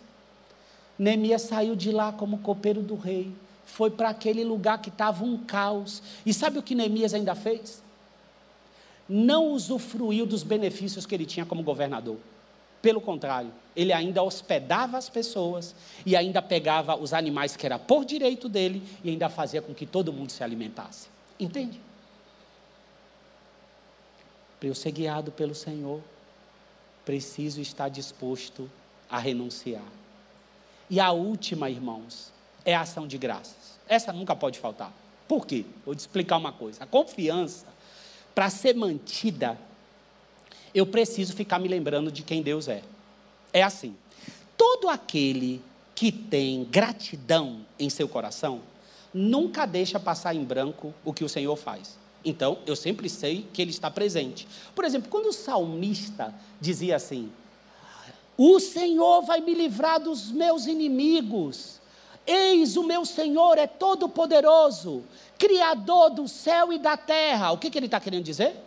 Neemias saiu de lá como copeiro do rei, foi para aquele lugar que estava um caos. E sabe o que Neemias ainda fez? Não usufruiu dos benefícios que ele tinha como governador. Pelo contrário, ele ainda hospedava as pessoas e ainda pegava os animais que era por direito dele e ainda fazia com que todo mundo se alimentasse. Entende? Para eu ser guiado pelo Senhor, preciso estar disposto a renunciar. E a última, irmãos, é a ação de graças. Essa nunca pode faltar. Por quê? Vou te explicar uma coisa. A confiança, para ser mantida, eu preciso ficar me lembrando de quem Deus é. É assim: todo aquele que tem gratidão em seu coração, nunca deixa passar em branco o que o Senhor faz. Então, eu sempre sei que Ele está presente. Por exemplo, quando o salmista dizia assim: O Senhor vai me livrar dos meus inimigos. Eis o meu Senhor é todo-poderoso, Criador do céu e da terra. O que, que ele está querendo dizer?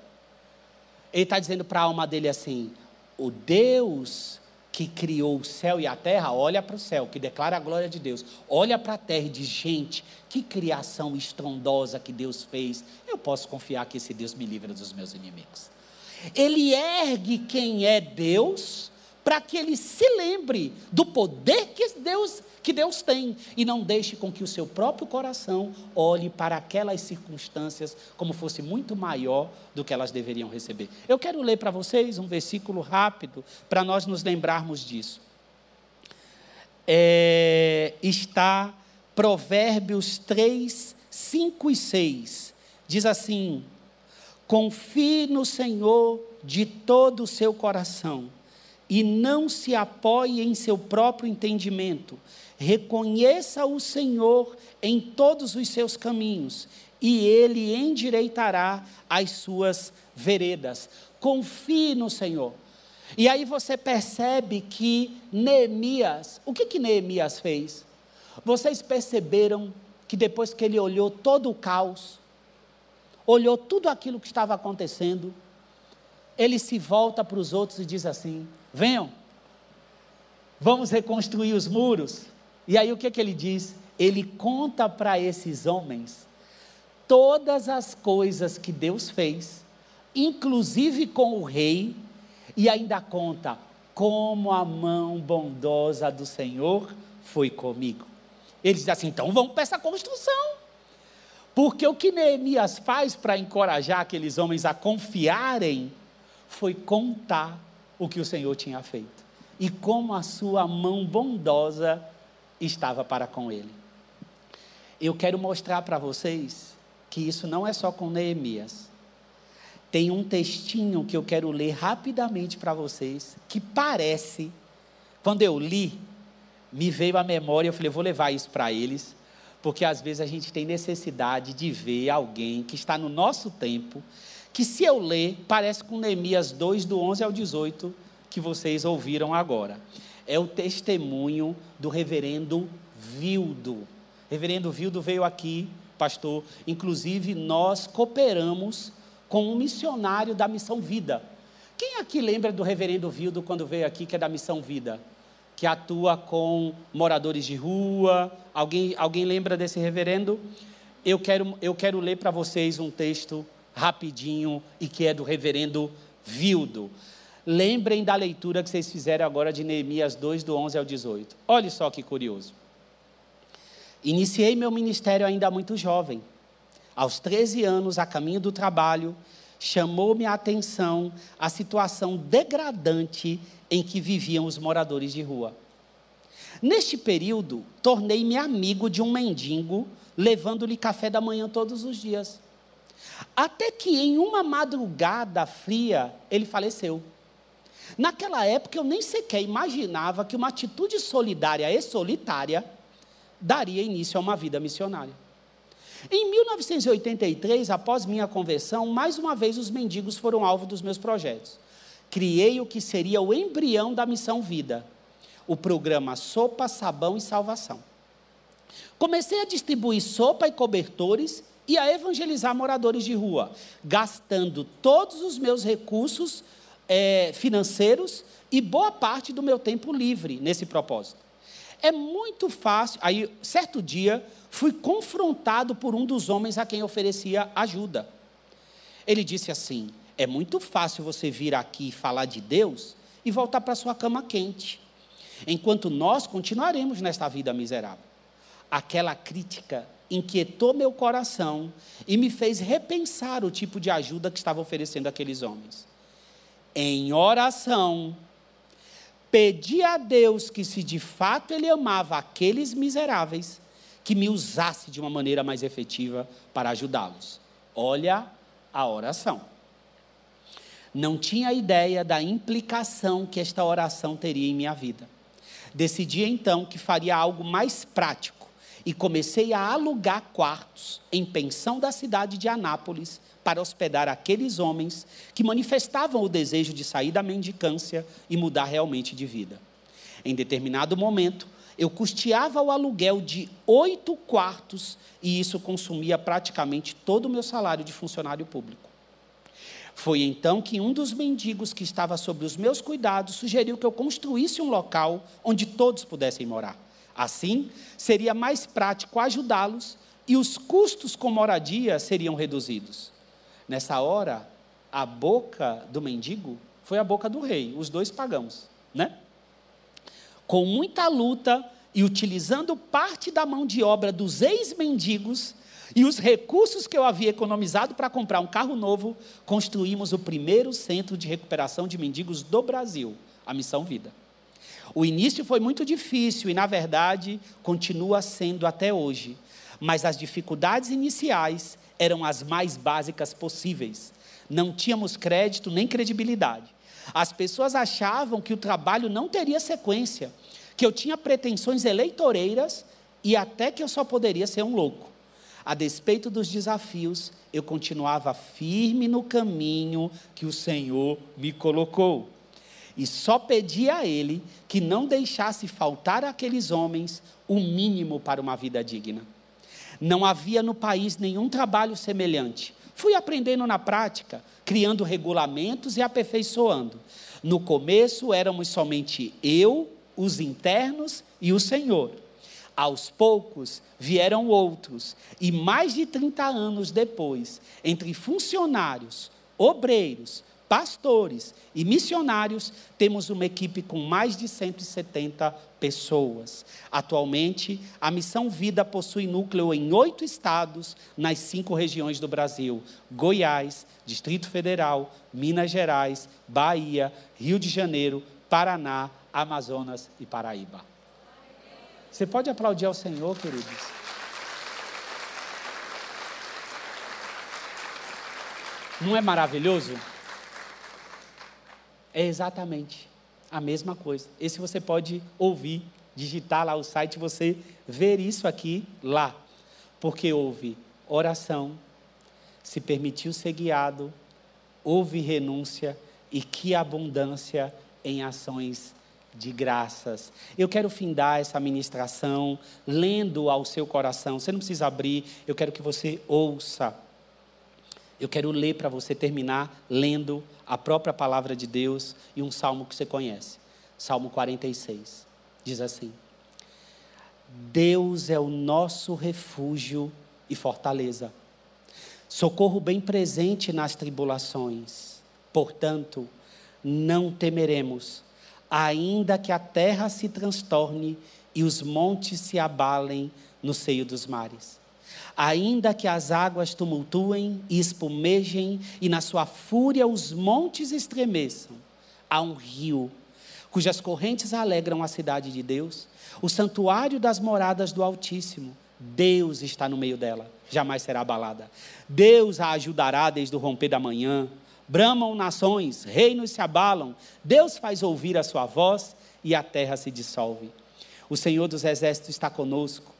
Ele está dizendo para a alma dele assim: o Deus que criou o céu e a terra, olha para o céu, que declara a glória de Deus, olha para a terra e diz: gente, que criação estrondosa que Deus fez. Eu posso confiar que esse Deus me livra dos meus inimigos. Ele ergue quem é Deus para que ele se lembre do poder que Deus, que Deus tem e não deixe com que o seu próprio coração olhe para aquelas circunstâncias como fosse muito maior do que elas deveriam receber. Eu quero ler para vocês um versículo rápido para nós nos lembrarmos disso. É, está Provérbios 3, 5 e 6. Diz assim: Confie no Senhor de todo o seu coração e não se apoie em seu próprio entendimento. Reconheça o Senhor em todos os seus caminhos, e ele endireitará as suas veredas. Confie no Senhor. E aí você percebe que Neemias, o que que Neemias fez? Vocês perceberam que depois que ele olhou todo o caos, olhou tudo aquilo que estava acontecendo, ele se volta para os outros e diz assim: venham, vamos reconstruir os muros. E aí o que, que ele diz? Ele conta para esses homens todas as coisas que Deus fez, inclusive com o rei, e ainda conta como a mão bondosa do Senhor foi comigo. Ele diz assim: então vamos para essa construção. Porque o que Neemias faz para encorajar aqueles homens a confiarem foi contar o que o Senhor tinha feito e como a sua mão bondosa estava para com ele. Eu quero mostrar para vocês que isso não é só com Neemias. Tem um textinho que eu quero ler rapidamente para vocês, que parece, quando eu li, me veio à memória, eu falei, vou levar isso para eles, porque às vezes a gente tem necessidade de ver alguém que está no nosso tempo, que se eu ler, parece com Neemias 2, do 11 ao 18, que vocês ouviram agora. É o testemunho do reverendo Vildo. Reverendo Vildo veio aqui, pastor, inclusive nós cooperamos com um missionário da Missão Vida. Quem aqui lembra do reverendo Vildo quando veio aqui, que é da Missão Vida? Que atua com moradores de rua. Alguém, alguém lembra desse reverendo? Eu quero, eu quero ler para vocês um texto rapidinho e que é do reverendo Vildo. Lembrem da leitura que vocês fizeram agora de Neemias 2, do 11 ao 18. Olhe só que curioso. Iniciei meu ministério ainda muito jovem. Aos 13 anos, a caminho do trabalho, chamou-me a atenção a situação degradante em que viviam os moradores de rua. Neste período, tornei-me amigo de um mendigo, levando-lhe café da manhã todos os dias. Até que em uma madrugada fria ele faleceu. Naquela época eu nem sequer imaginava que uma atitude solidária e solitária daria início a uma vida missionária. Em 1983, após minha conversão, mais uma vez os mendigos foram alvo dos meus projetos. Criei o que seria o embrião da missão Vida, o programa Sopa, Sabão e Salvação. Comecei a distribuir sopa e cobertores e a evangelizar moradores de rua, gastando todos os meus recursos é, financeiros e boa parte do meu tempo livre nesse propósito. É muito fácil. Aí, certo dia, fui confrontado por um dos homens a quem oferecia ajuda. Ele disse assim: É muito fácil você vir aqui falar de Deus e voltar para sua cama quente, enquanto nós continuaremos nesta vida miserável. Aquela crítica inquietou meu coração e me fez repensar o tipo de ajuda que estava oferecendo aqueles homens. Em oração, pedi a Deus que, se de fato Ele amava aqueles miseráveis, que me usasse de uma maneira mais efetiva para ajudá-los. Olha a oração. Não tinha ideia da implicação que esta oração teria em minha vida. Decidi então que faria algo mais prático e comecei a alugar quartos em pensão da cidade de Anápolis para hospedar aqueles homens que manifestavam o desejo de sair da mendicância e mudar realmente de vida. Em determinado momento, eu custeava o aluguel de oito quartos e isso consumia praticamente todo o meu salário de funcionário público. Foi então que um dos mendigos que estava sob os meus cuidados sugeriu que eu construísse um local onde todos pudessem morar. Assim, seria mais prático ajudá-los e os custos com moradia seriam reduzidos. Nessa hora, a boca do mendigo foi a boca do rei, os dois pagamos, né? Com muita luta e utilizando parte da mão de obra dos ex-mendigos e os recursos que eu havia economizado para comprar um carro novo, construímos o primeiro centro de recuperação de mendigos do Brasil, a Missão Vida. O início foi muito difícil e, na verdade, continua sendo até hoje. Mas as dificuldades iniciais eram as mais básicas possíveis. Não tínhamos crédito nem credibilidade. As pessoas achavam que o trabalho não teria sequência, que eu tinha pretensões eleitoreiras e até que eu só poderia ser um louco. A despeito dos desafios, eu continuava firme no caminho que o Senhor me colocou. E só pedia a Ele que não deixasse faltar àqueles homens o mínimo para uma vida digna. Não havia no país nenhum trabalho semelhante. Fui aprendendo na prática, criando regulamentos e aperfeiçoando. No começo éramos somente eu, os internos e o Senhor. Aos poucos vieram outros, e mais de 30 anos depois, entre funcionários, obreiros, pastores e missionários, temos uma equipe com mais de 170 pessoas. Atualmente, a Missão Vida possui núcleo em oito estados, nas cinco regiões do Brasil: Goiás, Distrito Federal, Minas Gerais, Bahia, Rio de Janeiro, Paraná, Amazonas e Paraíba. Você pode aplaudir ao Senhor, queridos? Não é maravilhoso? É exatamente a mesma coisa. Esse você pode ouvir, digitar lá o site, você ver isso aqui lá. Porque houve oração, se permitiu ser guiado, houve renúncia e que abundância em ações de graças. Eu quero findar essa ministração lendo ao seu coração. Você não precisa abrir, eu quero que você ouça. Eu quero ler para você terminar lendo a própria palavra de Deus e um salmo que você conhece. Salmo 46. Diz assim: Deus é o nosso refúgio e fortaleza, socorro bem presente nas tribulações. Portanto, não temeremos, ainda que a terra se transtorne e os montes se abalem no seio dos mares ainda que as águas tumultuem e espumejem, e na sua fúria os montes estremeçam, há um rio, cujas correntes alegram a cidade de Deus, o santuário das moradas do Altíssimo. Deus está no meio dela, jamais será abalada. Deus a ajudará desde o romper da manhã. Bramam nações, reinos se abalam. Deus faz ouvir a sua voz e a terra se dissolve. O Senhor dos exércitos está conosco.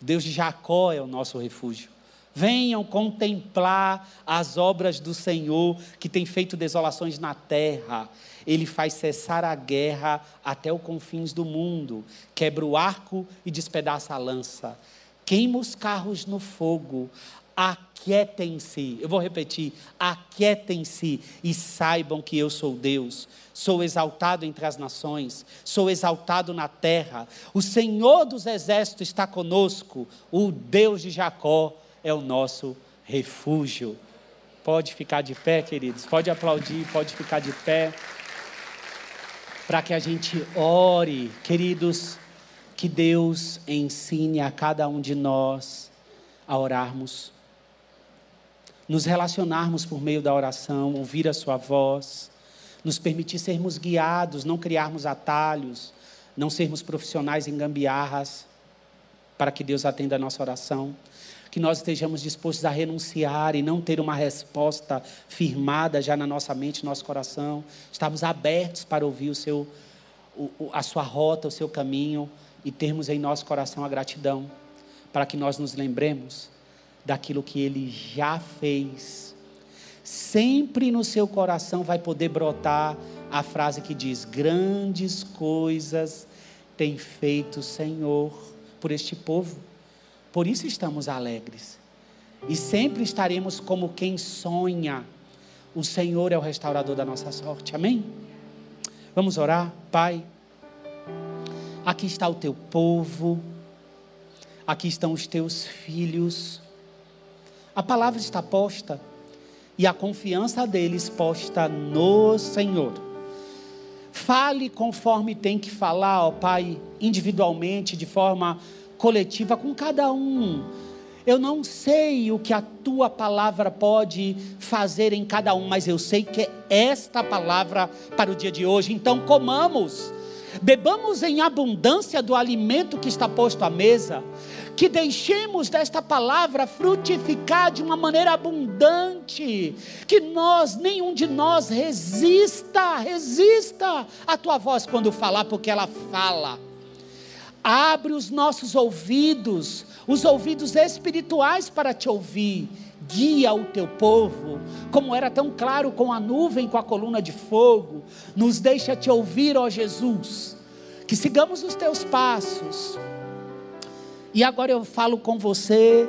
Deus de Jacó é o nosso refúgio. Venham contemplar as obras do Senhor que tem feito desolações na terra. Ele faz cessar a guerra até os confins do mundo, quebra o arco e despedaça a lança, queima os carros no fogo, aquietem-se. Eu vou repetir: aquietem-se e saibam que eu sou Deus. Sou exaltado entre as nações, sou exaltado na terra. O Senhor dos exércitos está conosco, o Deus de Jacó é o nosso refúgio. Pode ficar de pé, queridos, pode aplaudir, pode ficar de pé. Para que a gente ore, queridos, que Deus ensine a cada um de nós a orarmos, nos relacionarmos por meio da oração, ouvir a Sua voz nos permitir sermos guiados, não criarmos atalhos, não sermos profissionais em gambiarras, para que Deus atenda a nossa oração. Que nós estejamos dispostos a renunciar e não ter uma resposta firmada já na nossa mente, no nosso coração. Estamos abertos para ouvir o seu, o, a sua rota, o seu caminho e termos em nosso coração a gratidão, para que nós nos lembremos daquilo que Ele já fez sempre no seu coração vai poder brotar a frase que diz: Grandes coisas tem feito o Senhor por este povo. Por isso estamos alegres. E sempre estaremos como quem sonha. O Senhor é o restaurador da nossa sorte. Amém? Vamos orar, Pai. Aqui está o teu povo. Aqui estão os teus filhos. A palavra está posta e a confiança deles posta no Senhor. Fale conforme tem que falar, ó Pai, individualmente, de forma coletiva com cada um. Eu não sei o que a tua palavra pode fazer em cada um, mas eu sei que é esta palavra para o dia de hoje. Então, comamos, bebamos em abundância do alimento que está posto à mesa que deixemos desta palavra frutificar de uma maneira abundante, que nós, nenhum de nós resista, resista à tua voz quando falar, porque ela fala. Abre os nossos ouvidos, os ouvidos espirituais para te ouvir. Guia o teu povo, como era tão claro com a nuvem, com a coluna de fogo. Nos deixa te ouvir, ó Jesus. Que sigamos os teus passos e agora eu falo com você,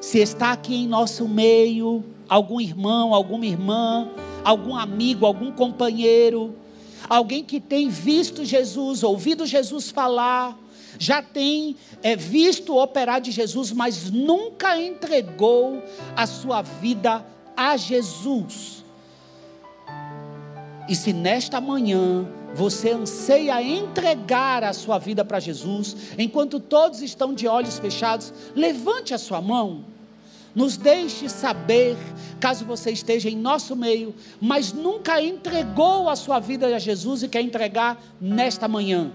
se está aqui em nosso meio, algum irmão, alguma irmã, algum amigo, algum companheiro, alguém que tem visto Jesus, ouvido Jesus falar, já tem é, visto operar de Jesus, mas nunca entregou a sua vida a Jesus. E se nesta manhã você anseia entregar a sua vida para Jesus, enquanto todos estão de olhos fechados, levante a sua mão. Nos deixe saber, caso você esteja em nosso meio, mas nunca entregou a sua vida a Jesus e quer entregar nesta manhã.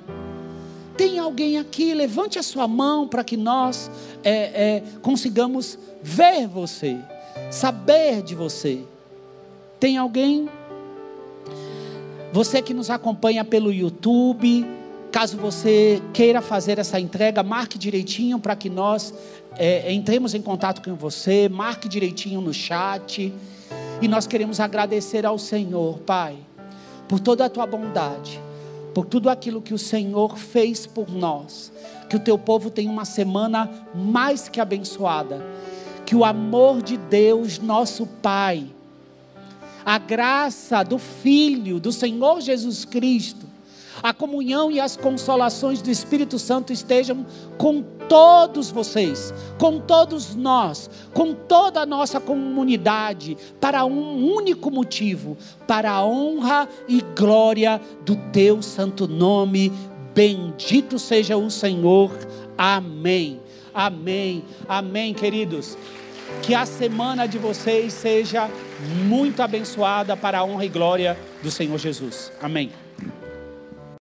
Tem alguém aqui? Levante a sua mão para que nós é, é, consigamos ver você, saber de você. Tem alguém? Você que nos acompanha pelo YouTube, caso você queira fazer essa entrega, marque direitinho para que nós é, entremos em contato com você, marque direitinho no chat. E nós queremos agradecer ao Senhor, Pai, por toda a tua bondade, por tudo aquilo que o Senhor fez por nós. Que o teu povo tenha uma semana mais que abençoada. Que o amor de Deus, nosso Pai, a graça do Filho, do Senhor Jesus Cristo, a comunhão e as consolações do Espírito Santo estejam com todos vocês, com todos nós, com toda a nossa comunidade, para um único motivo: para a honra e glória do teu santo nome. Bendito seja o Senhor. Amém. Amém. Amém, queridos. Que a semana de vocês seja muito abençoada para a honra e glória do Senhor Jesus. Amém.